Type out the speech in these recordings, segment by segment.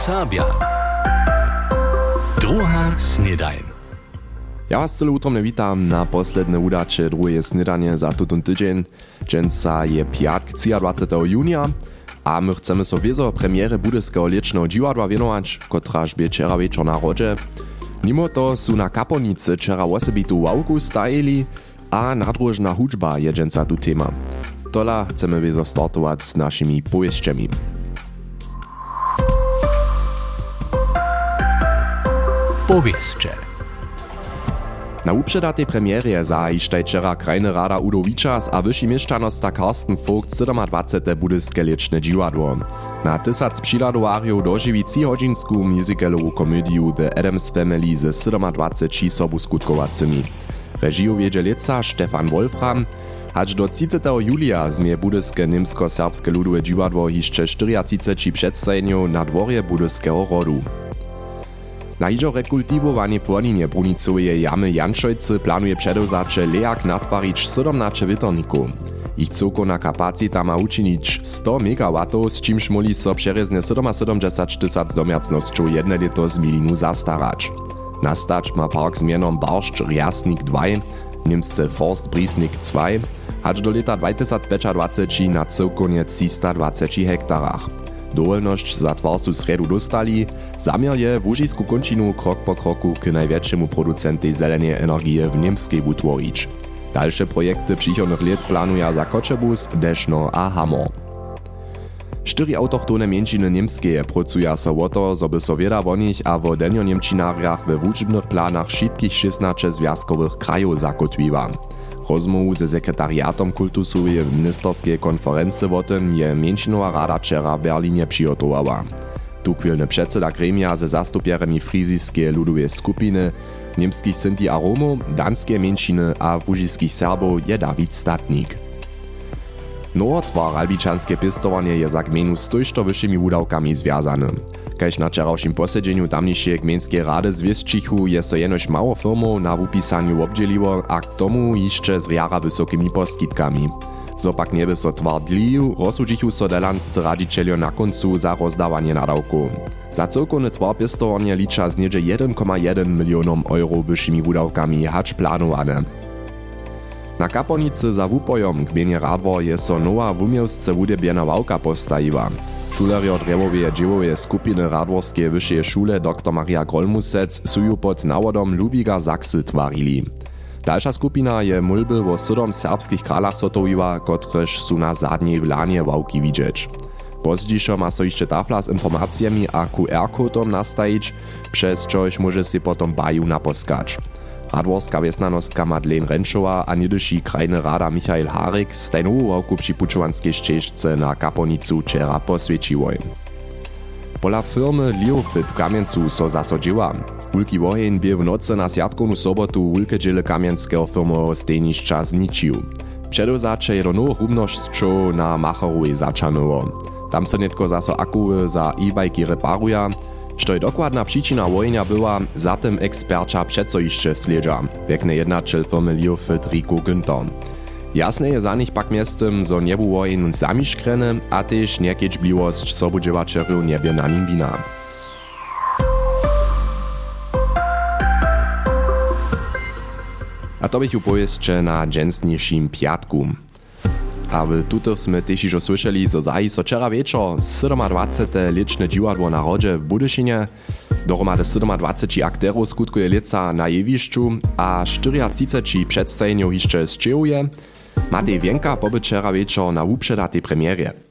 Serbia. Druga snedajn. Ja was celo utromne witam na posledne udacze drugie snedanie za tutun tydzień. Je piatk 23. junia, a my chcemy so wiezo premiere budyskiego licznego dziwadła wienować, kotraż bie wczera wieczor na rodzie. Mimo to su na kaponicy wczera osobitu ławku stajili, a nadróżna hudżba je dżęca tu tema. Tola chcemy wiezo startować z naszymi powieściami. Powieście. Na upředatej premierje zajištaj wczera krajny rada Udovičas a vyšší mieszczanosta Karsten Vogt 27. budyske liczne dziwadło. Na tysac přiladowarjów doživí 3-hodzinsku musicalową komediu The Addams Family ze 27 sobu skutkowacymi. Režiju wiedzie Stefan Wolfram, Aż do 30. julia zmie budyske niemsko-serbskie ludowe dziwadło hiszcze 34 przedstajeniów na dworje budyskiego rodu. Najžo rekultivovanie płoninje brunicoveje jamy Janšojce planuje předovzače Leak natwarić 17 vytornikov. Ich celkovna kapacita má učiniť 100 MW, s čímž moli so přerezne 77 tisíc domiacnosťou jedne leto z milinu zastarať. Nastať má park s menom Baršč Riasnik 2, Nimsce Forst Brísnik 2, až do leta 2025 na celkovne 320 hektarach. Dowolność za tvar su sredu dostali, zamiar je łužisku končinu krok po kroku k największemu producenty zelenej energii w Niemskiej utworić. Dalsze projekty przychodnych lat planuje za Deszno a Hamo. Cztery autochtone międziny niemskie pracują so o to, żeby so wieda nich a w denio-niemczynariach we wódźbnych planach wszystkich 16 związkowych krajów zakotwiła. Rozmowu ze sekretariatom kultusowej ministerskiej konferencji o tym je międzinowa rada wczera w Berlinie przygotowała. Tu chwilny przedseda gremia ze zastupierami frizijskiej ludowej skupiny, niemskich Sinti a Romów, danskie międziny a wužiskich Serbów je Dawid Statnik. Nowo twar albičanske pistowanie je za gmenu z tojšto wyższymi udawkami związany. Kaž na wczorajszym posiedzeniu tamniejszej gmiejskiej rady zwieszczychu je so jenoś mało firmów na upisaniu obdzieliło, a k tomu jeszcze z jara wysokimi poskitkami. Zopak nie by so twar dlił, rozsudžichu so delanscy radzicielio na końcu za rozdawanie nadawku. Za całkowny twar pistowanie licza z niedzie 1,1 milionom euro wyższymi udawkami hacz planowane. Na kaponicy za wupojom gmienie Radwor je so nowa wumiewsce wudebjena wałka postajiła. Šulerjo drewoweje dziełoweje skupiny Radworskie wyższej szule dr Maria Grolmusec su ju pod nawodom Lubiga Zaksy twarili. Dalsza skupina je mulby o sydom serbskich kralach sotowiła, kotreż su na zadniej lanie wałki widzieć. Pozdzišo ma so jeszcze tafla z informacjami a QR-kodom nastajić, przez czoś może się potom baju naposkać. Radworska wiesnanostka Madeleine Renschowa a krajny rada Michael Harik wałku przy pučovanskej ścieżce na kaponicu wczera poswieciłoj. Pola firmy Leofit w Kamieńcu so zasodziła. Wulki wojen bie w nocy na sjatkovnu sobotu wulke dziele kamienskiego firmowego stejniszcza zničił. Przedewzacze je do nowych rumnošćów na Macharowej zaczanowo. Tam so netko zaso akuły za e-bajki reparuja, Što je dokładna przyczyna wojnia była, za tym ekspercza przeco jeszcze sledza, wiekne jednaczel firmy Leofit Rico Günther. Jasne je za nich pak miestem, zo nie był wojen sami szkrene, a też niekieć bliwość sobudziewaczerów nie bie na nim wina. A to bych upowieszcze na dżęsniejszym piatku. A w tutych sme też już słyszeli, zo zahi so wczera wieczor 27. liczne dziwadło na rodzie w Budyszynie. Dohromady 27 akterów skutkuje lica na jewiszczu, a 34 przedstawieniów jeszcze z Czyłuje. Matej Wienka pobyt wczera wieczor na uprzedate premierze.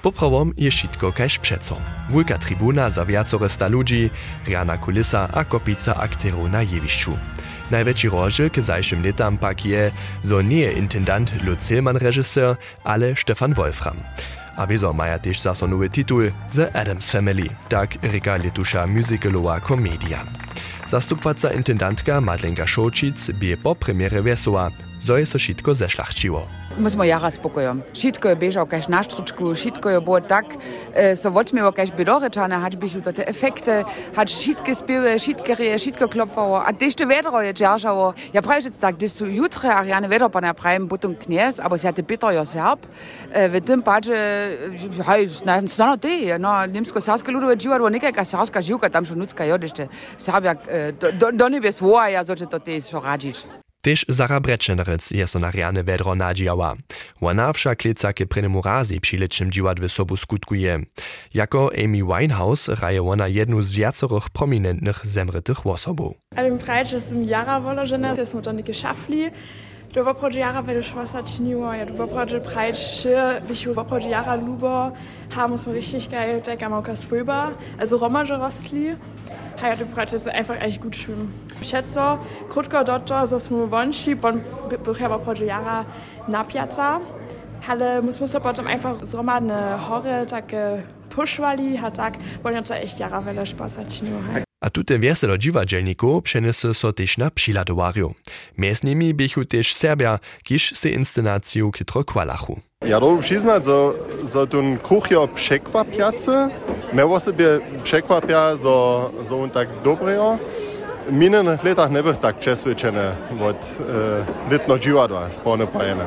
Poprawom je šitko kaž přeco. Wulka tribuna za viacore sta ludzi, riana kulisa a kopica akterów na jewišću. Najväčší rožil k zajším letam pak je, zo nie je intendant Lutz Hillmann režisér, ale Stefan Wolfram. A wieso maja też zaso nowy titul The Addams Family, tak reka letuša musicalowa komedia. Zastupwaca intendantka Madlenka Šolčic bie po premiere wesoła, zo je so šitko zešlachčiło. My smo jara spokojom. Šitko je bežal kaž na štričku, šitko je było tak, e, so vočmevo kaž bedorečane, hač bych to te efekte, hač šitke spiewe, šitke reje, šitko klopfało, a dešte vedro je džaržało. Ja praviš tak, gdy su jutre Ariane vedro pa ne pravim butum kniez, abo se te Peter jo serb, e, v tym pače, hej, na stano te, no, nimsko-sarske ludove dživadvo, nekaj ka sarska živka tam šo nutska jo, dešte Serbia, e, do, do, do nebe svoja, ja, zoče to te šo radžič. Tyž Zara Brečenerec je so na riane vedro nadjała. Ona však lecake prenemu razy přilečnym dziwadwy sobu skutkuje. Jako Amy Winehouse raje ona jednu z wiacorych prominentnych zemrytych osobów. Ale prajče sem jara voložena, te smo to nekaj šafli. do woprodžiara vedo schwasser Chiniwa, ja, do woprodže preitsche, vichu woprodžiara luba, haben uns richtig geil, deck am Aukas Fulba, also Romaje Rosli. Ja, du praktisch einfach echt gut schwimmen. krutko Krutka so Sosmo Wonschli, Bon Buchhava Projojara, Napjata. Halle muss man supportem einfach so Sommer ne Horre, Tage Pushwali, hat tak, wollen ja echt Jahre, weil er Spaß hat, Chino. A tute weselo dziwadzielniku przeniesie so też na przyladowariu. Między nimi bychu też Serbia, kiż se inscenaciju kitro kwalachu. Ja to przyznać, że, że ten kuchio przekwapiacy, miało sobie przekłapia, że, że on tak dobrego. W minionych latach nie był tak przesvedčený od e, litno dziwadła z pone pajene.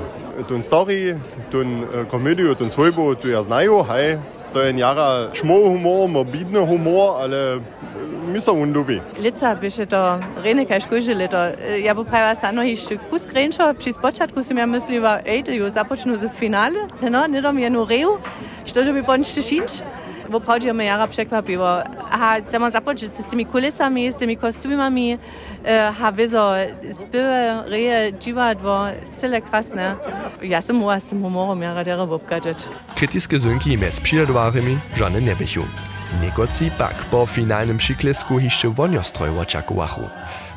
Ten story, ten e, komediu, ten swojbu, tu ja znają, hej, to je jara čmo humor, morbidny humor, ale mi są undubi. Lica byše to rene kaj škože leto. Ja bo prawa sano jeszcze kus grenčo, przy spočatku som ja mysliva, ej, to jo započnu z finale, no, ne dom jenu reu, što to by bonšte šinč. Bo pravdě mě jara překvapivo. A chceme započít s těmi kulisami, s těmi kostümami, ha vizo spěve, reje, divadlo, celé krásné. Ja jsem mu s humorom jara dere obgadžet. Kritiske zunki mez přiladovarimi žane nebychu. Niekoci pak po finalnym przyklesku jeszcze woniostroj oczekuwachu.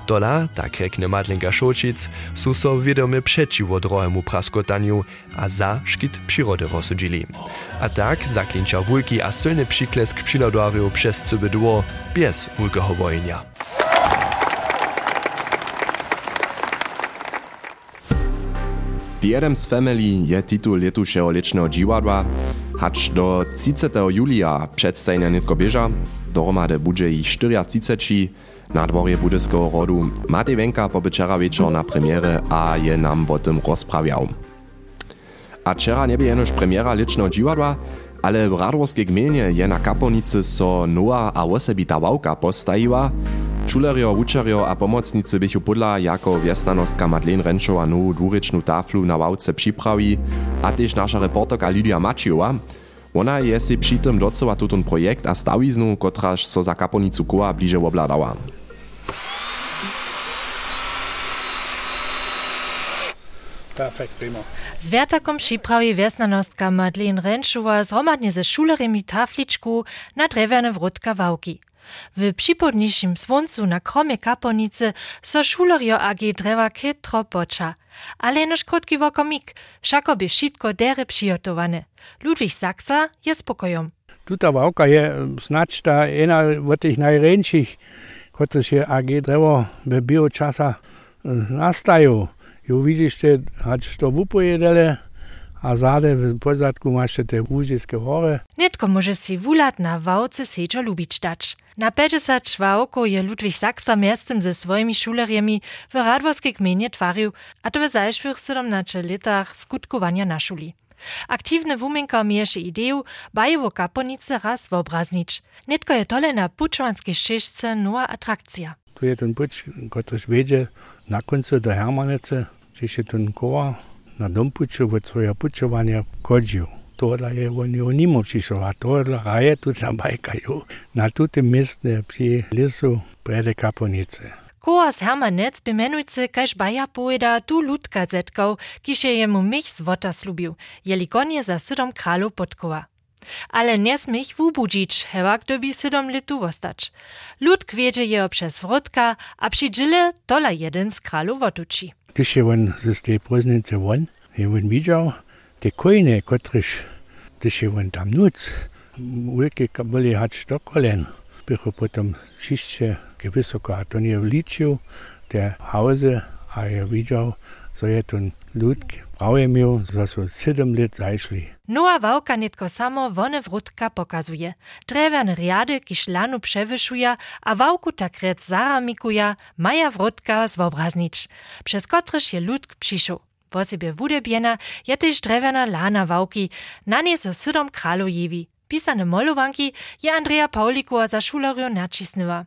Tola, tak rekne Madlenka Šočic, su so wiadomy przeciwo drugiemu praskotaniu, a za szkit przyrody rozsudzili. A tak zaklinča wulki a silny przyklesk przyladoriu przez cybydło bez wulkeho wojenia. The Adams Family je titul letušeho lečného dživadła, hač do 30. julia przedstajnia nitko bieža, dohromady budže ich 34, na dworje budyskiego rodu. Matej Wenka pobyczera wieczor na premiere, a je nam o tym rozprawiał. A nie jenoż premiera lecznego dziwadła, ale w Radworskiej gminie je na kaponicy so nowa a osobita wałka. Šulerio, učerio a pomocnicy bychu podla jako wiesnanostka Madeleine Renčova novú dvúrečnú taflu na wałce připrawi, a też nasza reporterka Lidia Mačiova. Ona je si przy tym docela tutun projekt a stawiznu, kotraž so za kaponicu koła bliže obladała. Perfekt, prima. Z wiatakom przyprawi wiesnanostka Madeleine Renčova zromadnie ze szuleremi tafliczku na drewene wrótka wałki. W przypodniejszym słońcu na kromie kaponicy so szulerio agi drewa kytro poča. Ale noż krótki wokomik, szako by wszystko dere przygotowane. Ludwig Saksa je spokojom. Tuta wałka je snacz ta jedna od tych najręczych, które się AG drewo w bioczasa nastają. Jo widzisz, hać to wupojedele, a zade w pozadku masz te łużyske hory. Netko może si wulat na wałce sečo lubić dać. Na 50 czwałko je Ludwig Saksa miastem ze swoimi szulerjemi w Radworskiej gminie twarił, a to w zajszwych 17 latach skutkowania na szuli. Aktywny wuminka mieszy ideju, bajewo kaponice raz wobraznić. Netko je tole na puczwanskiej ścieżce nowa atrakcja. Tu je ten puč, kotryż wiedzie na końcu do Hermanice, gdzie się ten koła na dom puču od svojho pučovania kodžiu. Tohle je oni onimo přišlo a tohle raje tu zabajkajú na tuto miestne pri lesu prede kaponice. Koas Hermanec bemenujce kaž baja pojeda tu ludka zetkał, kiž je jemu mich z wota slubił, jeli konie za sydom kralu podkowa. Ale nie smich wubudzić, hewa gdyby sydom litu wostać. Lud kwiedzie je przez wrotka, a przy dżile tola jeden z kralu wotuci. Když je on z tej próżnicy won, je on widział te kojne, kotryż, když je on tam nuc, wielkie kabeli hać do kolen. Bycho potem wszystkie wysoko, a to nie liczył te hauzy, a je widział, so je ten lud prawie miał, so so 7 lat zajszli. Nowa wałka nitko samo wone wrótka pokazuje. Drewiane riady, kiż lanu przewyszuje, a wałku tak rec zaramikuje, maja wrótka zwobraznicz, przez kotryż je lud przyszł. Po sobie wudebiena je też drewiana lana wałki, na nie so sydom kralu jewi. Pisane molowanki je Andrea Paulikowa za šulerjo nacisnęła.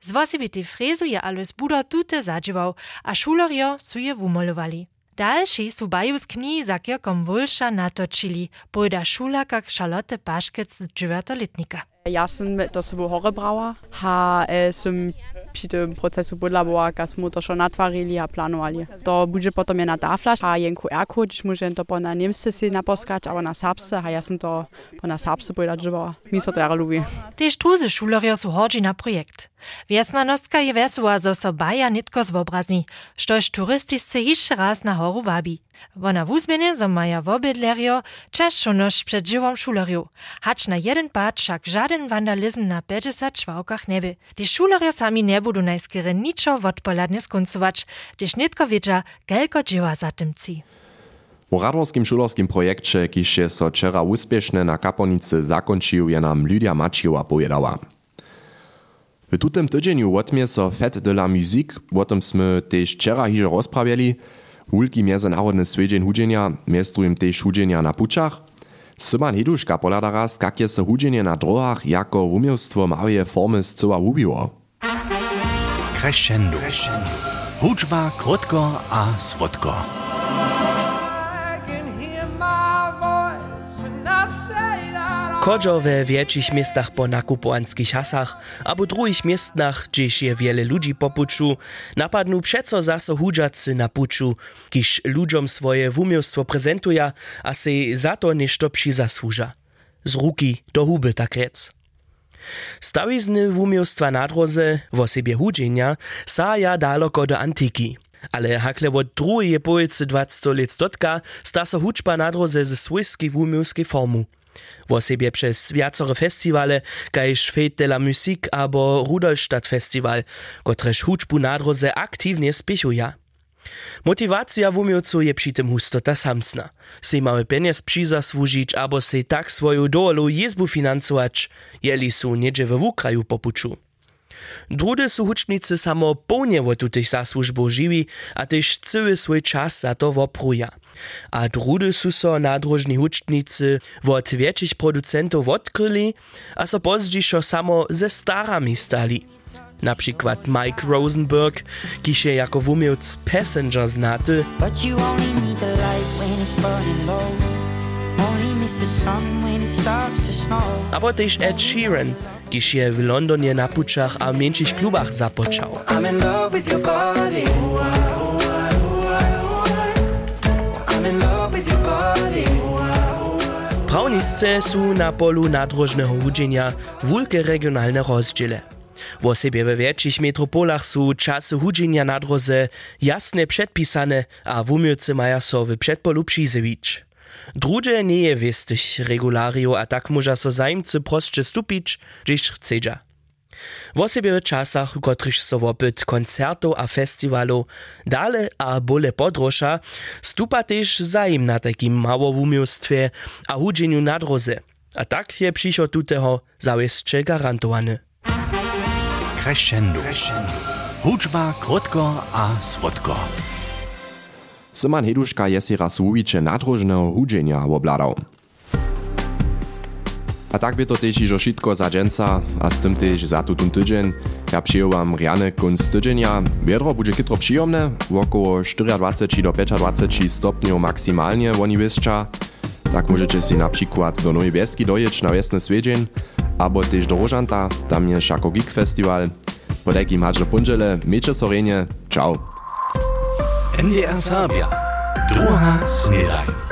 Z wosebitej frezu je Alois Budo tute zadźiwał, a šulerjo su je wumalowali. Další su baju z knihy za kierkom Wulsza natočili, pojda šulaka Charlotte Paškec z 9. letnika. Ja sam to sobą chore brała, ha e, som przy tym procesu podlabowa, jak smo to schon natwarili a planowali. To będzie potem je na taflasz, a jen QR-kod, gdyż może to po na niemsce si naposkać, aber na serbsce, a ja sam to po na serbsce pojda dżywała. Mi so to jara lubi. Tež druzy šulerjo su hodži na projekt. Wiesna nostka je wesoła, zo so baja nitko zwobrazni, štož turistisce jeszcze raz na horu wabi. Wona wuzmienie zo maja wobydlerjo czeszczo noż przed żywą szulerju. Hacz na jeden pad však żaden vandalizm na 50 czwałkach nie by. Gdyż szulerjo sami nie budu najskiery niczo wodpoladnie skoncować, gdyż nitko wiedzia, gelko dzieła za tym ci. O radworskim šulerskim projekcie, je so včera uspěšne na Kaponice zakončil, je nam Lydia Mačiova povedala. W tutem tydzieniu odmie so Fête de la Musique, o tym sme też wczera hiže rozprawiali, Hulki międzynarodny swiedzień hudzenia, miestrujem też hudzenia na puczach. Syman Heduszka polada raz, jak je se hudzenie na drogach jako umiejstwo małe formy zcyła ubiło. Crescendo. Hudźba krótko a słodko. Kodżo we większych miastach po nakupowanskich hasach, abo drugich miastach, gdzieś je wiele ludzi po puczu, napadną przeco zaso hudżacy na puczu, kiż ludziom swoje wumiostwo prezentuje, a se za to nešto zasłuża. Z ruki do huby tak rec. Stawizny wumiostwa na drodze, w sobie hudzenia, saja daleko do antiki. Ale hakle od drugiej połowy 20 lat stotka sta so na drodze ze swojskiej wumiowskiej formu. Wosebje przez wiacore festiwale, kajż Fête de la Musique abo Rudolstadt Festival, kotreż hudźbu na drodze aktywnie spiechuje. Motiwacja wumiowców je przy tym hustota samsna. Sej mały pieniądz przizasłużyć, abo sej tak swoją dolą jezbu finansować, jeli su niedzie we wukraju popuczu. Drudy su hučnicy samo połnie wo tutych zasłużbów żywi, a też cały swój czas za to wopruja. A drudy su so nadrożni hučnicy wot producentów odkryli, a so pozdzišo samo ze starami stali. Na przykład Mike Rosenberg, kiż je jako wumiewc Passenger znaty, abo też Ed Sheeran, kiż je w Londonie na puczach a mniejszych klubach zapoczął. I'm in love with your body. I'm in love with your body. Prawnisce su na polu nadrożnego hudzenia wulke regionalne rozdziele. W sobie we większych metropolach su czasy hudzenia na drodze jasne przedpisane, a wumiewcy maja so w przedpolu przyzewić. Drugie nie je wistych regulario, a tak może so zajmcy prostsze stupić, gdzieś chcedza. W sobie w czasach, których so wopyt koncertów a festiwalów dale a bole podrosza, stupa też na takim mało wumiostwie a hudzeniu na drodze. A tak je przyszło tutego zawieście garantowane. Crescendo. Hudźba krótko a słodko. Syman Heduszka je si raz uwicze nadrożnego hudzenia obladał. A tak by to też iżo šitko za dżęca, a z tym też za tutun tydzień. Ja przyjął wam riany kunst tydzienia. Wiedro będzie kitro przyjemne, około 24 do 25 stopniów maksymalnie oni wyszcza. Tak możecie si na przykład do Nowej Bieski dojechać na wiesny swiedzień, albo też do Rożanta, tam jest Szako Geek Festival. Po takim hadże pundziele, miejcie sorenie, ciao. NDR Serbia. Doha Snedain.